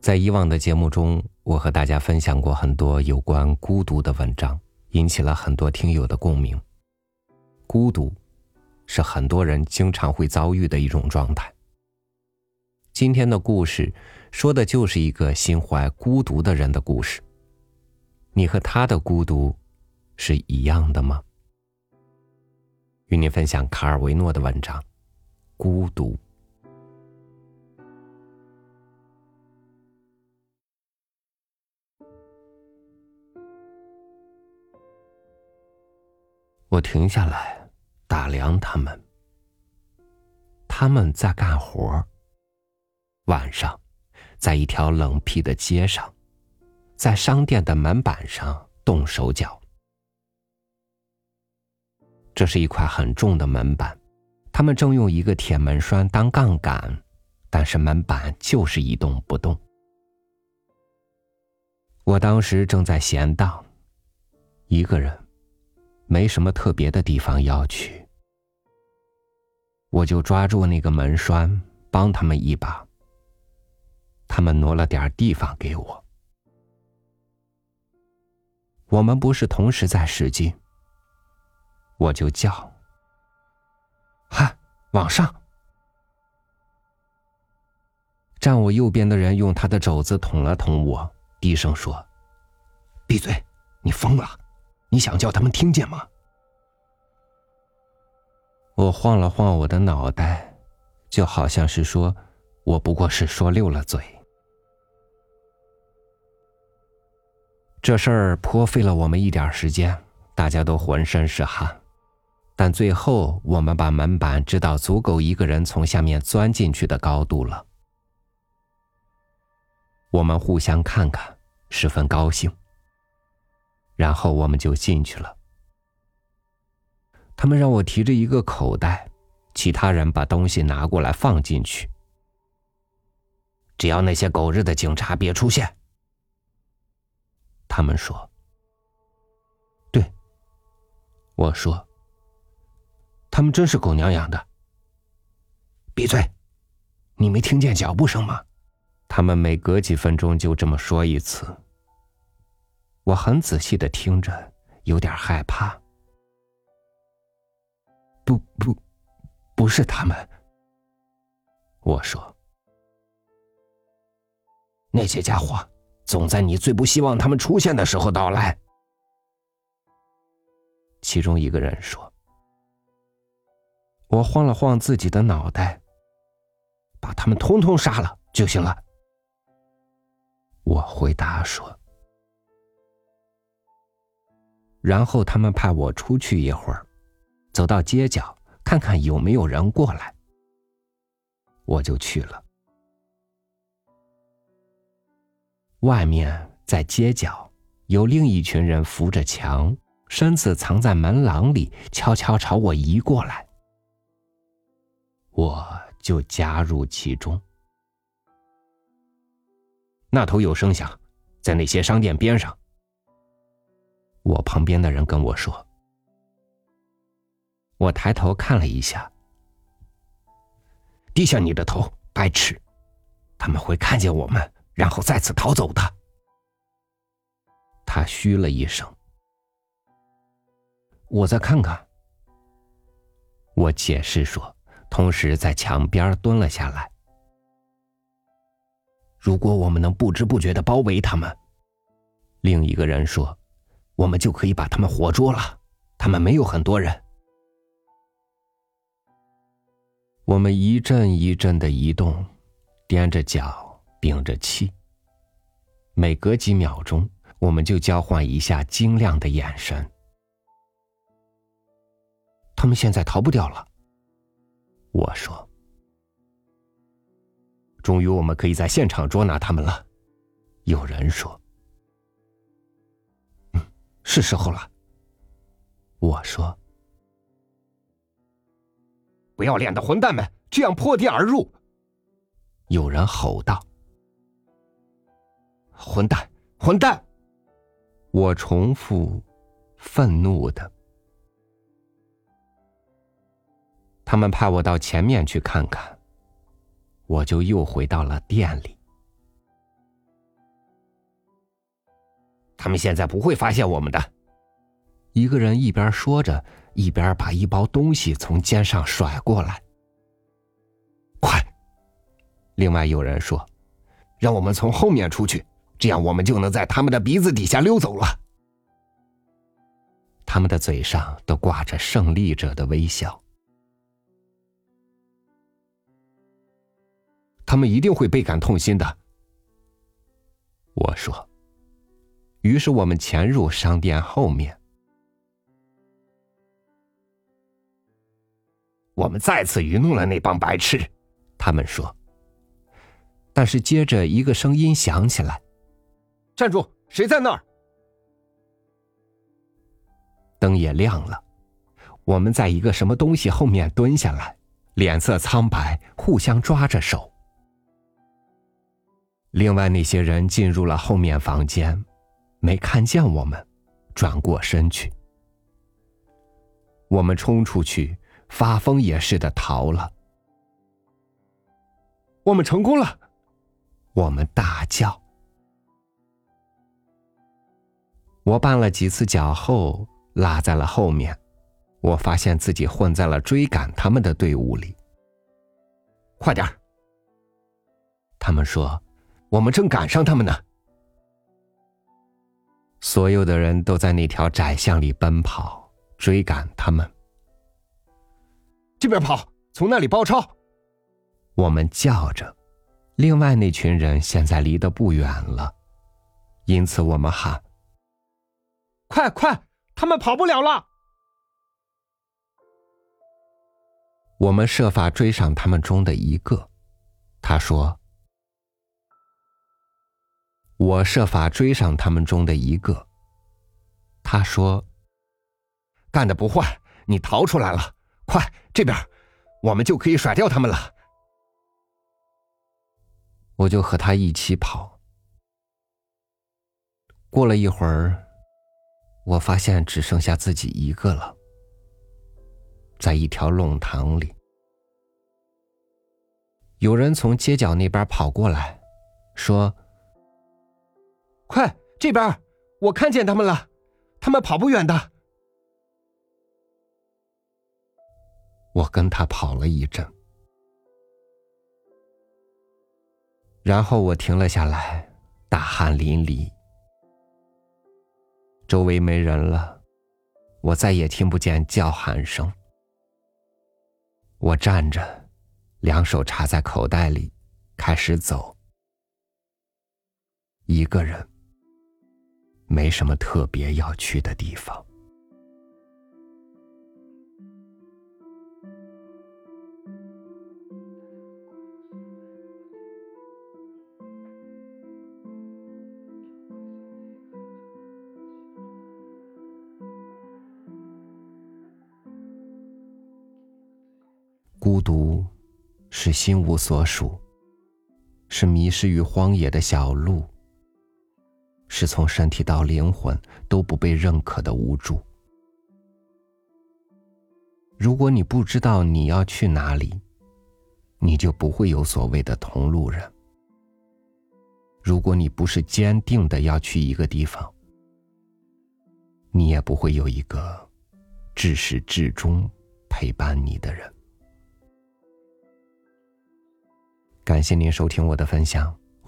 在以往的节目中，我和大家分享过很多有关孤独的文章，引起了很多听友的共鸣。孤独，是很多人经常会遭遇的一种状态。今天的故事，说的就是一个心怀孤独的人的故事。你和他的孤独，是一样的吗？与您分享卡尔维诺的文章《孤独》。我停下来打量他们，他们在干活。晚上，在一条冷僻的街上，在商店的门板上动手脚。这是一块很重的门板，他们正用一个铁门栓当杠杆，但是门板就是一动不动。我当时正在闲荡，一个人。没什么特别的地方要去，我就抓住那个门栓，帮他们一把。他们挪了点地方给我。我们不是同时在使劲，我就叫：“嗨，往上！”站我右边的人用他的肘子捅了捅我，低声说：“闭嘴，你疯了。”你想叫他们听见吗？我晃了晃我的脑袋，就好像是说，我不过是说溜了嘴。这事儿颇费了我们一点时间，大家都浑身是汗，但最后我们把门板支到足够一个人从下面钻进去的高度了。我们互相看看，十分高兴。然后我们就进去了。他们让我提着一个口袋，其他人把东西拿过来放进去。只要那些狗日的警察别出现，他们说。对，我说。他们真是狗娘养的。闭嘴！你没听见脚步声吗？他们每隔几分钟就这么说一次。我很仔细的听着，有点害怕。不不，不是他们。我说，那些家伙总在你最不希望他们出现的时候到来。其中一个人说：“我晃了晃自己的脑袋，把他们通通杀了就行了。”我回答说。然后他们派我出去一会儿，走到街角看看有没有人过来。我就去了。外面在街角有另一群人扶着墙，身子藏在门廊里，悄悄朝我移过来。我就加入其中。那头有声响，在那些商店边上。我旁边的人跟我说：“我抬头看了一下，低下你的头，白痴！他们会看见我们，然后再次逃走的。”他嘘了一声。我再看看。我解释说，同时在墙边蹲了下来。如果我们能不知不觉的包围他们，另一个人说。我们就可以把他们活捉了。他们没有很多人。我们一阵一阵的移动，踮着脚，屏着气。每隔几秒钟，我们就交换一下晶亮的眼神。他们现在逃不掉了。我说：“终于，我们可以在现场捉拿他们了。”有人说。是时候了，我说：“不要脸的混蛋们，这样破地而入！”有人吼道：“混蛋，混蛋！”我重复，愤怒的。他们派我到前面去看看，我就又回到了店里。他们现在不会发现我们的。一个人一边说着，一边把一包东西从肩上甩过来。快！另外有人说：“让我们从后面出去，这样我们就能在他们的鼻子底下溜走了。”他们的嘴上都挂着胜利者的微笑。他们一定会倍感痛心的。我说。于是我们潜入商店后面。我们再次愚弄了那帮白痴，他们说。但是接着一个声音响起来：“站住！谁在那儿？”灯也亮了，我们在一个什么东西后面蹲下来，脸色苍白，互相抓着手。另外那些人进入了后面房间，没看见我们，转过身去。我们冲出去。发疯也似的逃了，我们成功了，我们大叫。我绊了几次脚后，落在了后面。我发现自己混在了追赶他们的队伍里。快点儿！他们说，我们正赶上他们呢。所有的人都在那条窄巷里奔跑，追赶他们。这边跑，从那里包抄。我们叫着，另外那群人现在离得不远了，因此我们喊：“快快，他们跑不了了！”我们设法追上他们中的一个，他说：“我设法追上他们中的一个。”他说：“干的不坏，你逃出来了。”快，这边，我们就可以甩掉他们了。我就和他一起跑。过了一会儿，我发现只剩下自己一个了，在一条弄堂里。有人从街角那边跑过来，说：“快，这边，我看见他们了，他们跑不远的。”我跟他跑了一阵，然后我停了下来，大汗淋漓。周围没人了，我再也听不见叫喊声。我站着，两手插在口袋里，开始走。一个人，没什么特别要去的地方。孤独，是心无所属，是迷失于荒野的小路，是从身体到灵魂都不被认可的无助。如果你不知道你要去哪里，你就不会有所谓的同路人。如果你不是坚定的要去一个地方，你也不会有一个至始至终陪伴你的人。感谢您收听我的分享，